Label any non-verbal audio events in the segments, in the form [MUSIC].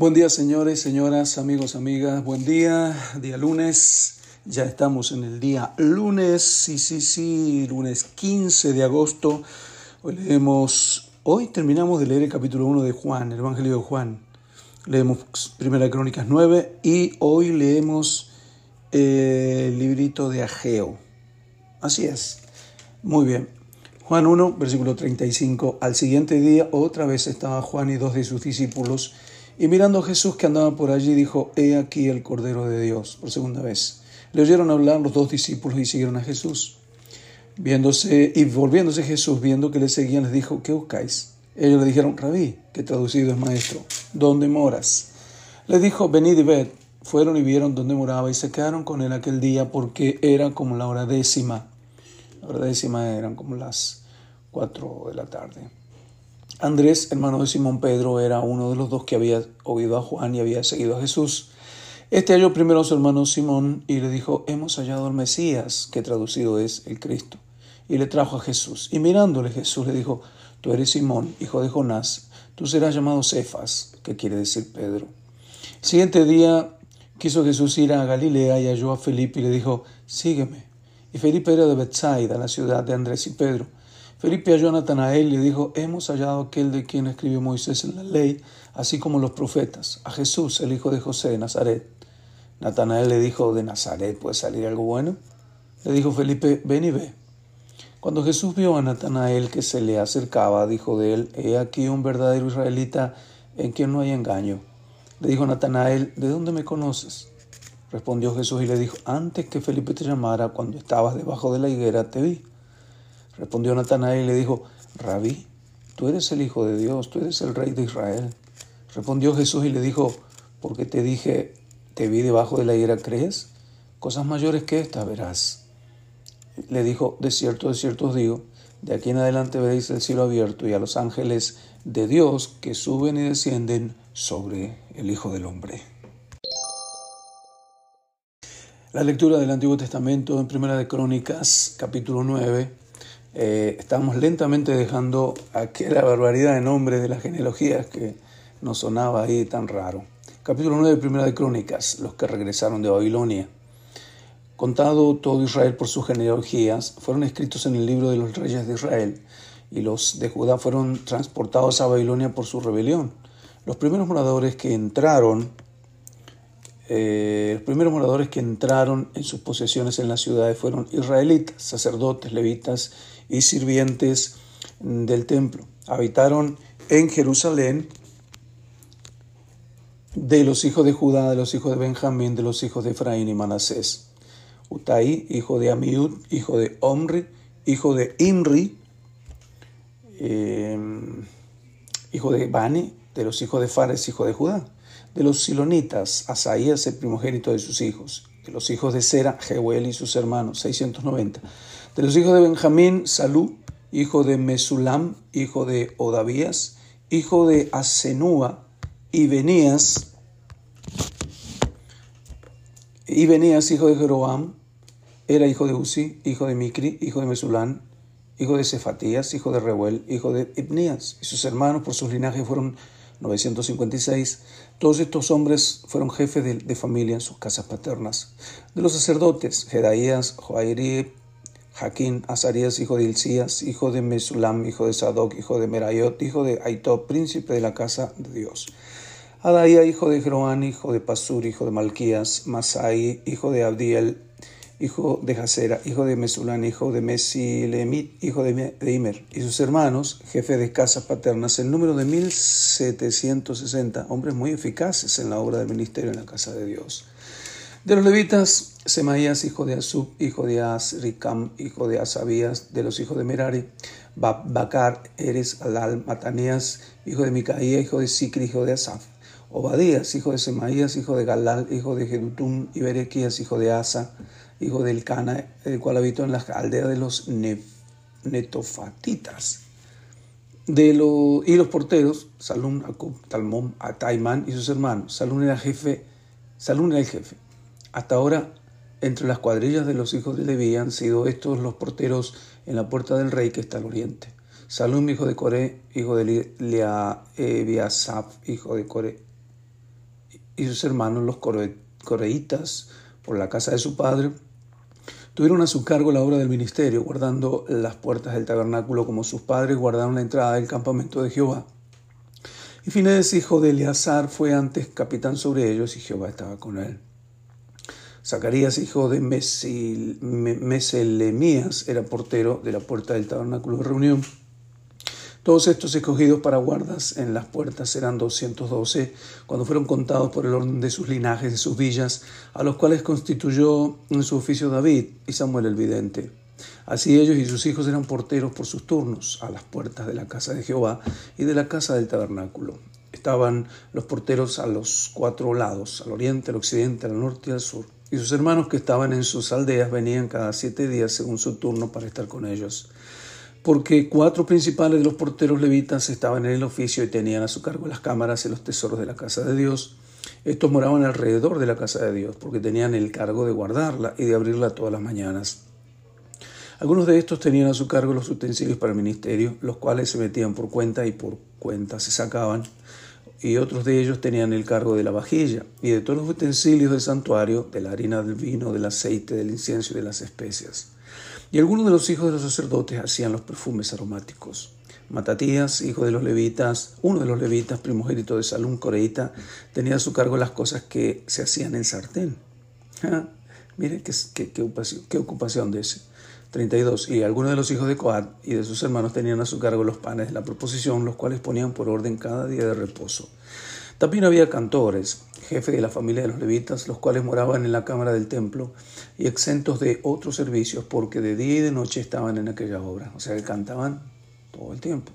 Buen día señores, señoras, amigos, amigas. Buen día, día lunes. Ya estamos en el día lunes, sí, sí, sí, lunes 15 de agosto. Hoy leemos, hoy terminamos de leer el capítulo 1 de Juan, el Evangelio de Juan. Leemos Primera Crónicas 9 y hoy leemos el librito de Ageo. Así es. Muy bien. Juan 1, versículo 35. Al siguiente día otra vez estaba Juan y dos de sus discípulos y mirando a Jesús que andaba por allí, dijo, He aquí el Cordero de Dios, por segunda vez. Le oyeron hablar los dos discípulos y siguieron a Jesús. Viéndose y volviéndose Jesús, viendo que le seguían, les dijo, ¿qué buscáis? Ellos le dijeron, Rabí, que traducido es maestro, ¿dónde moras? Le dijo, venid y ved. Fueron y vieron dónde moraba y se quedaron con él aquel día porque era como la hora décima. La hora décima eran como las cuatro de la tarde. Andrés, hermano de Simón Pedro, era uno de los dos que había oído a Juan y había seguido a Jesús. Este halló primero a su hermano Simón y le dijo, hemos hallado al Mesías, que traducido es el Cristo. Y le trajo a Jesús. Y mirándole Jesús le dijo, tú eres Simón, hijo de Jonás, tú serás llamado Cefas, que quiere decir Pedro. El siguiente día quiso Jesús ir a Galilea y halló a Felipe y le dijo, sígueme. Y Felipe era de Bethsaida, la ciudad de Andrés y Pedro. Felipe halló a Natanael y le dijo, hemos hallado aquel de quien escribió Moisés en la ley, así como los profetas, a Jesús, el hijo de José de Nazaret. Natanael le dijo, ¿de Nazaret puede salir algo bueno? Le dijo Felipe, ven y ve. Cuando Jesús vio a Natanael que se le acercaba, dijo de él, he aquí un verdadero israelita en quien no hay engaño. Le dijo Natanael, ¿de dónde me conoces? Respondió Jesús y le dijo, antes que Felipe te llamara, cuando estabas debajo de la higuera, te vi. Respondió Natanael y le dijo, Rabí, tú eres el Hijo de Dios, tú eres el Rey de Israel. Respondió Jesús y le dijo, porque te dije, te vi debajo de la higuera, ¿crees? Cosas mayores que estas verás. Le dijo, de cierto, de cierto os digo, de aquí en adelante veréis el cielo abierto y a los ángeles de Dios que suben y descienden sobre el Hijo del Hombre. La lectura del Antiguo Testamento en Primera de Crónicas, capítulo 9, eh, estamos lentamente dejando aquella barbaridad de nombres de las genealogías que nos sonaba ahí tan raro. Capítulo 9 de Primera de Crónicas, los que regresaron de Babilonia. Contado todo Israel por sus genealogías, fueron escritos en el libro de los reyes de Israel, y los de Judá fueron transportados a Babilonia por su rebelión. Los primeros moradores que entraron eh, los primeros moradores que entraron en sus posesiones en las ciudades fueron israelitas, sacerdotes, levitas y sirvientes del templo. Habitaron en Jerusalén de los hijos de Judá, de los hijos de Benjamín, de los hijos de Efraín y Manasés. Utaí, hijo de Amiud, hijo de Omri, hijo de Imri, em, hijo de Bani, de los hijos de Fares, hijo de Judá de los silonitas, Asaías el primogénito de sus hijos, de los hijos de Sera, Jehuel y sus hermanos, 690, de los hijos de Benjamín, Salú, hijo de Mesulam, hijo de Odavías, hijo de Asenúa, y Benías, y Benías, hijo de Jeroam, era hijo de Uzi, hijo de Micri, hijo de Mesulán, hijo de Cefatías, hijo de Reuel, hijo de Ibnías, y sus hermanos por sus linajes fueron 956, todos estos hombres fueron jefes de, familia en sus casas paternas. De los sacerdotes, Jedaías, Joairib, Jaquín, Azarías, hijo de Ilcías, hijo de Mesulam, hijo de Sadoc, hijo de Merayot, hijo de Aitob, príncipe de la casa de Dios. Adaía, hijo de Jeroán, hijo de Pasur, hijo de Malquías, Masai, hijo de Abdiel, hijo de Jasera, hijo de Mesulán, hijo de Mesilemit, hijo de Imer, y sus hermanos, jefe de casas paternas, el número de 1760, hombres muy eficaces en la obra del ministerio en la casa de Dios. De los levitas, Semaías, hijo de Asub, hijo de Asricam, hijo de Asabías, de los hijos de Merari, Bacar, Eres, Alal, Matanías, hijo de Micaía, hijo de Sicri, hijo de Asaf, Obadías, hijo de Semaías, hijo de Galal, hijo de Jedutum, y Berequías, hijo de Asa, hijo del Cana, el cual habitó en la aldea de los netofatitas. De lo, y los porteros, Salún, Acub, Talmón, Ataimán y sus hermanos. Salún era, jefe, Salún era el jefe. Hasta ahora, entre las cuadrillas de los hijos de Leví han sido estos los porteros en la puerta del rey que está al oriente. Salún, hijo de Coré, hijo de Leabiasaf, hijo de Coré, y sus hermanos, los coreitas, por la casa de su padre, tuvieron a su cargo la obra del ministerio, guardando las puertas del tabernáculo como sus padres guardaron la entrada del campamento de Jehová. Y Fines, hijo de Eleazar, fue antes capitán sobre ellos y Jehová estaba con él. Zacarías, hijo de Meselemías, era portero de la puerta del tabernáculo de reunión. Todos estos escogidos para guardas en las puertas eran 212 cuando fueron contados por el orden de sus linajes, de sus villas, a los cuales constituyó en su oficio David y Samuel el vidente. Así ellos y sus hijos eran porteros por sus turnos a las puertas de la casa de Jehová y de la casa del tabernáculo. Estaban los porteros a los cuatro lados, al oriente, al occidente, al norte y al sur. Y sus hermanos que estaban en sus aldeas venían cada siete días según su turno para estar con ellos porque cuatro principales de los porteros levitas estaban en el oficio y tenían a su cargo las cámaras y los tesoros de la casa de Dios. Estos moraban alrededor de la casa de Dios, porque tenían el cargo de guardarla y de abrirla todas las mañanas. Algunos de estos tenían a su cargo los utensilios para el ministerio, los cuales se metían por cuenta y por cuenta se sacaban, y otros de ellos tenían el cargo de la vajilla y de todos los utensilios del santuario, de la harina, del vino, del aceite, del incienso y de las especias. Y algunos de los hijos de los sacerdotes hacían los perfumes aromáticos. Matatías, hijo de los levitas, uno de los levitas, primogénito de Salún Coreita, tenía a su cargo las cosas que se hacían en sartén. Ah, mire qué, qué, ocupación, qué ocupación de ese. 32. Y algunos de los hijos de Coat y de sus hermanos tenían a su cargo los panes de la proposición, los cuales ponían por orden cada día de reposo. También había cantores, jefe de la familia de los levitas, los cuales moraban en la cámara del templo y exentos de otros servicios, porque de día y de noche estaban en aquella obra, o sea que cantaban todo el tiempo.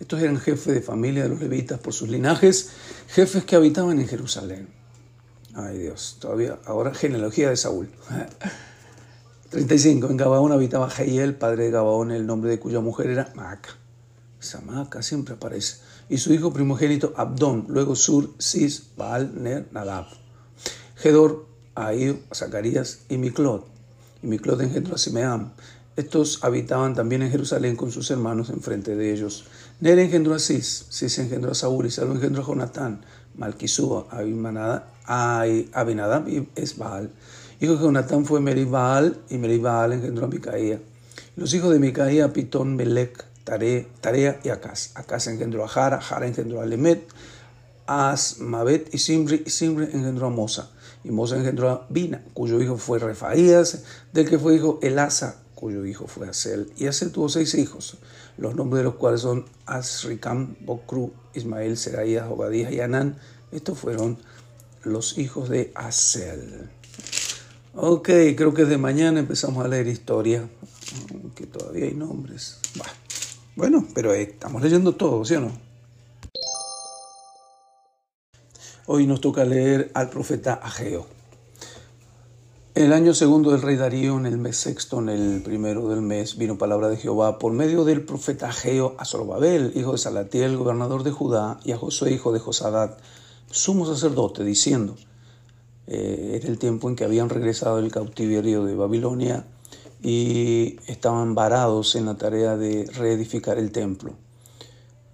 Estos eran jefes de familia de los levitas por sus linajes, jefes que habitaban en Jerusalén. Ay Dios, todavía, ahora genealogía de Saúl. [LAUGHS] 35. En Gabaón habitaba Jehiel, padre de Gabaón, el nombre de cuya mujer era Maca. Esa Maca siempre aparece y su hijo primogénito Abdón, luego Sur, Cis, Baal, Ner, Nadab. Gedor, Ahir, Zacarías y Miclot. Y Miclot engendró a Simeam. Estos habitaban también en Jerusalén con sus hermanos enfrente de ellos. Ner engendró a Cis, Cis engendró a Saúl y Saúl engendró a Jonatán, Malquisúa, Abinadab y Esbaal. Hijo de Jonatán fue Meribaal y Meribaal engendró a Micaía. Los hijos de Micaía, Pitón, Melec, Tarea, y Acaz. Acaz engendró a Jara, Jara engendró a Lemet, As, Mabet y Simri, y Simri engendró a Mosa. Y Mosa engendró a Bina, cuyo hijo fue Refaías, del que fue hijo Elasa, cuyo hijo fue Asel. Y Asel tuvo seis hijos, los nombres de los cuales son Asricam, Bokru, Ismael, Seraías, Obadías y Anán. Estos fueron los hijos de Asel. Ok, creo que desde mañana empezamos a leer historia, que todavía hay nombres. Bueno, pero eh, estamos leyendo todo, ¿sí o no? Hoy nos toca leer al profeta Ageo. El año segundo del rey Darío, en el mes sexto, en el primero del mes, vino palabra de Jehová por medio del profeta Ageo a Zorobabel, hijo de Salatiel, gobernador de Judá, y a Josué, hijo de Josadat, sumo sacerdote, diciendo, eh, era el tiempo en que habían regresado del cautiverio de Babilonia y estaban varados en la tarea de reedificar el templo.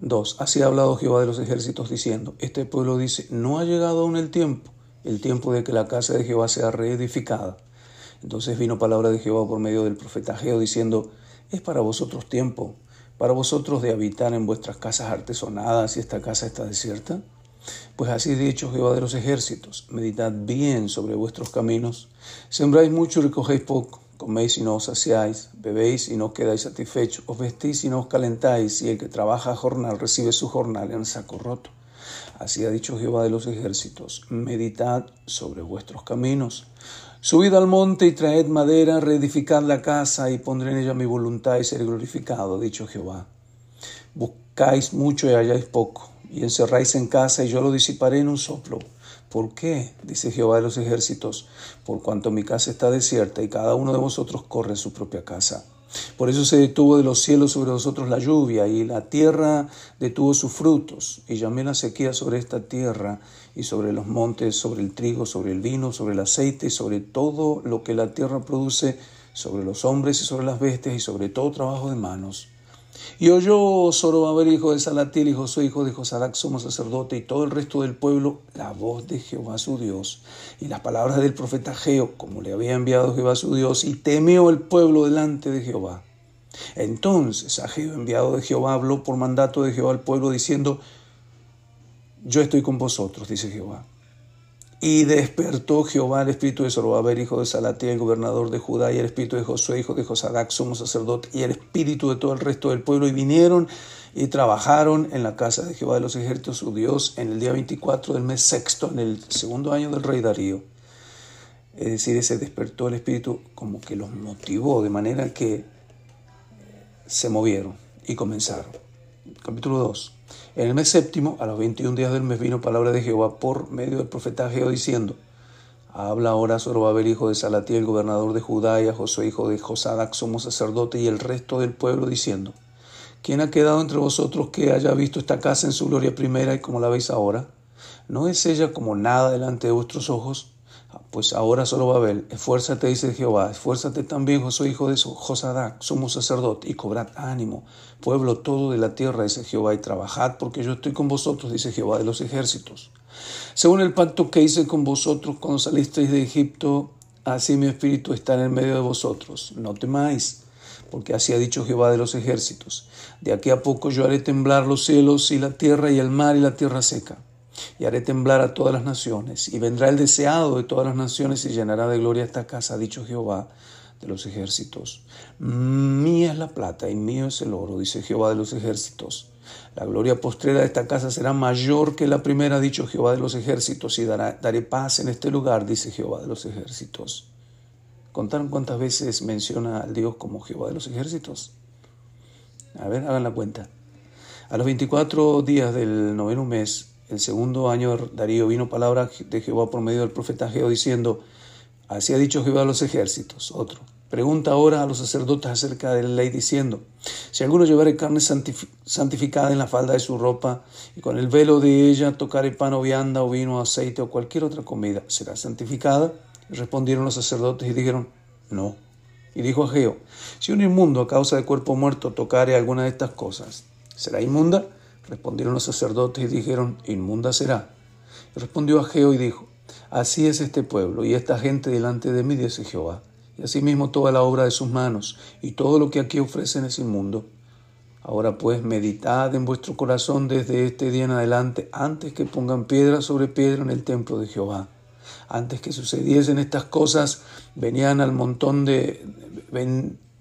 2. Así ha hablado Jehová de los ejércitos diciendo, este pueblo dice, no ha llegado aún el tiempo, el tiempo de que la casa de Jehová sea reedificada. Entonces vino palabra de Jehová por medio del profeta Geo diciendo, es para vosotros tiempo, para vosotros de habitar en vuestras casas artesonadas y esta casa está desierta. Pues así dicho Jehová de los ejércitos, meditad bien sobre vuestros caminos, sembráis mucho y recogéis poco coméis y no os saciáis, bebéis y no quedáis satisfechos, os vestís y no os calentáis, y el que trabaja jornal recibe su jornal en saco roto. Así ha dicho Jehová de los ejércitos, meditad sobre vuestros caminos. Subid al monte y traed madera, reedificad la casa y pondré en ella mi voluntad y seré glorificado, ha dicho Jehová. Buscáis mucho y halláis poco, y encerráis en casa y yo lo disiparé en un soplo. ¿Por qué? dice Jehová de los ejércitos, por cuanto mi casa está desierta y cada uno de vosotros corre a su propia casa. Por eso se detuvo de los cielos sobre vosotros la lluvia y la tierra detuvo sus frutos. Y llamé la sequía sobre esta tierra y sobre los montes, sobre el trigo, sobre el vino, sobre el aceite y sobre todo lo que la tierra produce, sobre los hombres y sobre las bestias y sobre todo trabajo de manos. Y oyó Zorobabel, hijo de Salatiel, y Josué, hijo de Josadac, sumo sacerdote, y todo el resto del pueblo, la voz de Jehová su Dios, y las palabras del profeta Geo, como le había enviado Jehová su Dios, y temió el pueblo delante de Jehová. Entonces Ageo, enviado de Jehová, habló por mandato de Jehová al pueblo, diciendo, Yo estoy con vosotros, dice Jehová. Y despertó Jehová el espíritu de Zorobabel, hijo de Salatiel, gobernador de Judá, y el espíritu de Josué, hijo de Josadac, sumo sacerdote, y el espíritu de todo el resto del pueblo, y vinieron y trabajaron en la casa de Jehová de los ejércitos, su Dios, en el día 24 del mes sexto, en el segundo año del rey Darío. Es decir, ese despertó el espíritu como que los motivó, de manera que se movieron y comenzaron. Capítulo 2. En el mes séptimo, a los 21 días del mes, vino palabra de Jehová por medio del profeta Geo diciendo, Habla ahora Zorobabel, hijo de Salatiel, gobernador de Judá, y a Josué, hijo de Josadac, somos sacerdote, y el resto del pueblo, diciendo, ¿Quién ha quedado entre vosotros que haya visto esta casa en su gloria primera y como la veis ahora? ¿No es ella como nada delante de vuestros ojos? Pues ahora solo Babel, esfuérzate, dice Jehová, esfuérzate también, Josué, hijo de Josadac, sumo sacerdote, y cobrad ánimo, pueblo todo de la tierra, dice Jehová, y trabajad, porque yo estoy con vosotros, dice Jehová de los ejércitos. Según el pacto que hice con vosotros cuando salisteis de Egipto, así mi espíritu está en el medio de vosotros. No temáis, porque así ha dicho Jehová de los ejércitos. De aquí a poco yo haré temblar los cielos y la tierra y el mar y la tierra seca y haré temblar a todas las naciones, y vendrá el deseado de todas las naciones y llenará de gloria esta casa, ha dicho Jehová de los ejércitos. Mía es la plata y mío es el oro, dice Jehová de los ejércitos. La gloria postrera de esta casa será mayor que la primera, ha dicho Jehová de los ejércitos, y daré paz en este lugar, dice Jehová de los ejércitos. ¿Contaron cuántas veces menciona al Dios como Jehová de los ejércitos? A ver, hagan la cuenta. A los 24 días del noveno mes, el segundo año Darío vino palabra de Jehová por medio del profeta Geo diciendo, así ha dicho Jehová a los ejércitos. Otro. Pregunta ahora a los sacerdotes acerca de la ley diciendo, si alguno llevare carne santificada en la falda de su ropa y con el velo de ella tocare pan o vianda o vino o aceite o cualquier otra comida, ¿será santificada? Respondieron los sacerdotes y dijeron, no. Y dijo a Geo, si un inmundo a causa de cuerpo muerto tocare alguna de estas cosas, ¿será inmunda? Respondieron los sacerdotes y dijeron, inmunda será. Respondió Ageo y dijo, así es este pueblo y esta gente delante de mí, dice Jehová. Y asimismo toda la obra de sus manos y todo lo que aquí ofrecen es inmundo. Ahora pues meditad en vuestro corazón desde este día en adelante, antes que pongan piedra sobre piedra en el templo de Jehová. Antes que sucediesen estas cosas, venían al montón de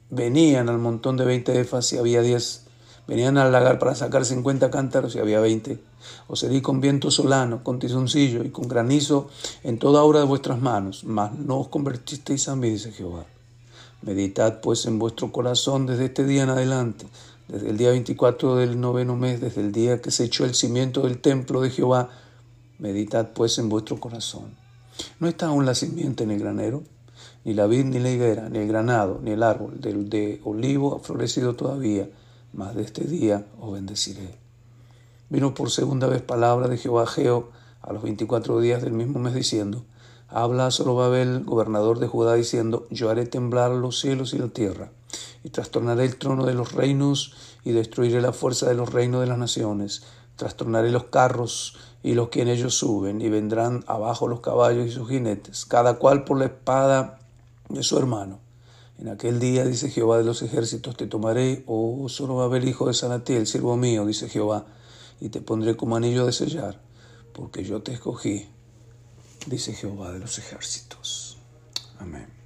venían al montón de veinte efas y había diez Venían al lagar para sacar 50 cántaros y había 20. Os herí con viento solano, con tizoncillo y con granizo en toda obra de vuestras manos, mas no os convertisteis a mí, dice Jehová. Meditad pues en vuestro corazón desde este día en adelante, desde el día 24 del noveno mes, desde el día que se echó el cimiento del templo de Jehová. Meditad pues en vuestro corazón. ¿No está aún la simiente en el granero? Ni la vid, ni la higuera, ni el granado, ni el árbol del de olivo ha florecido todavía mas de este día os bendeciré. Vino por segunda vez palabra de Jehová Geo a los veinticuatro días del mismo mes diciendo, Habla a Zorobabel, gobernador de Judá, diciendo, Yo haré temblar los cielos y la tierra, y trastornaré el trono de los reinos, y destruiré la fuerza de los reinos de las naciones, trastornaré los carros y los que en ellos suben, y vendrán abajo los caballos y sus jinetes, cada cual por la espada de su hermano en aquel día, dice Jehová de los ejércitos, te tomaré, oh Zorobabel, hijo de Sanatiel, siervo mío, dice Jehová, y te pondré como anillo de sellar, porque yo te escogí, dice Jehová de los ejércitos. Amén.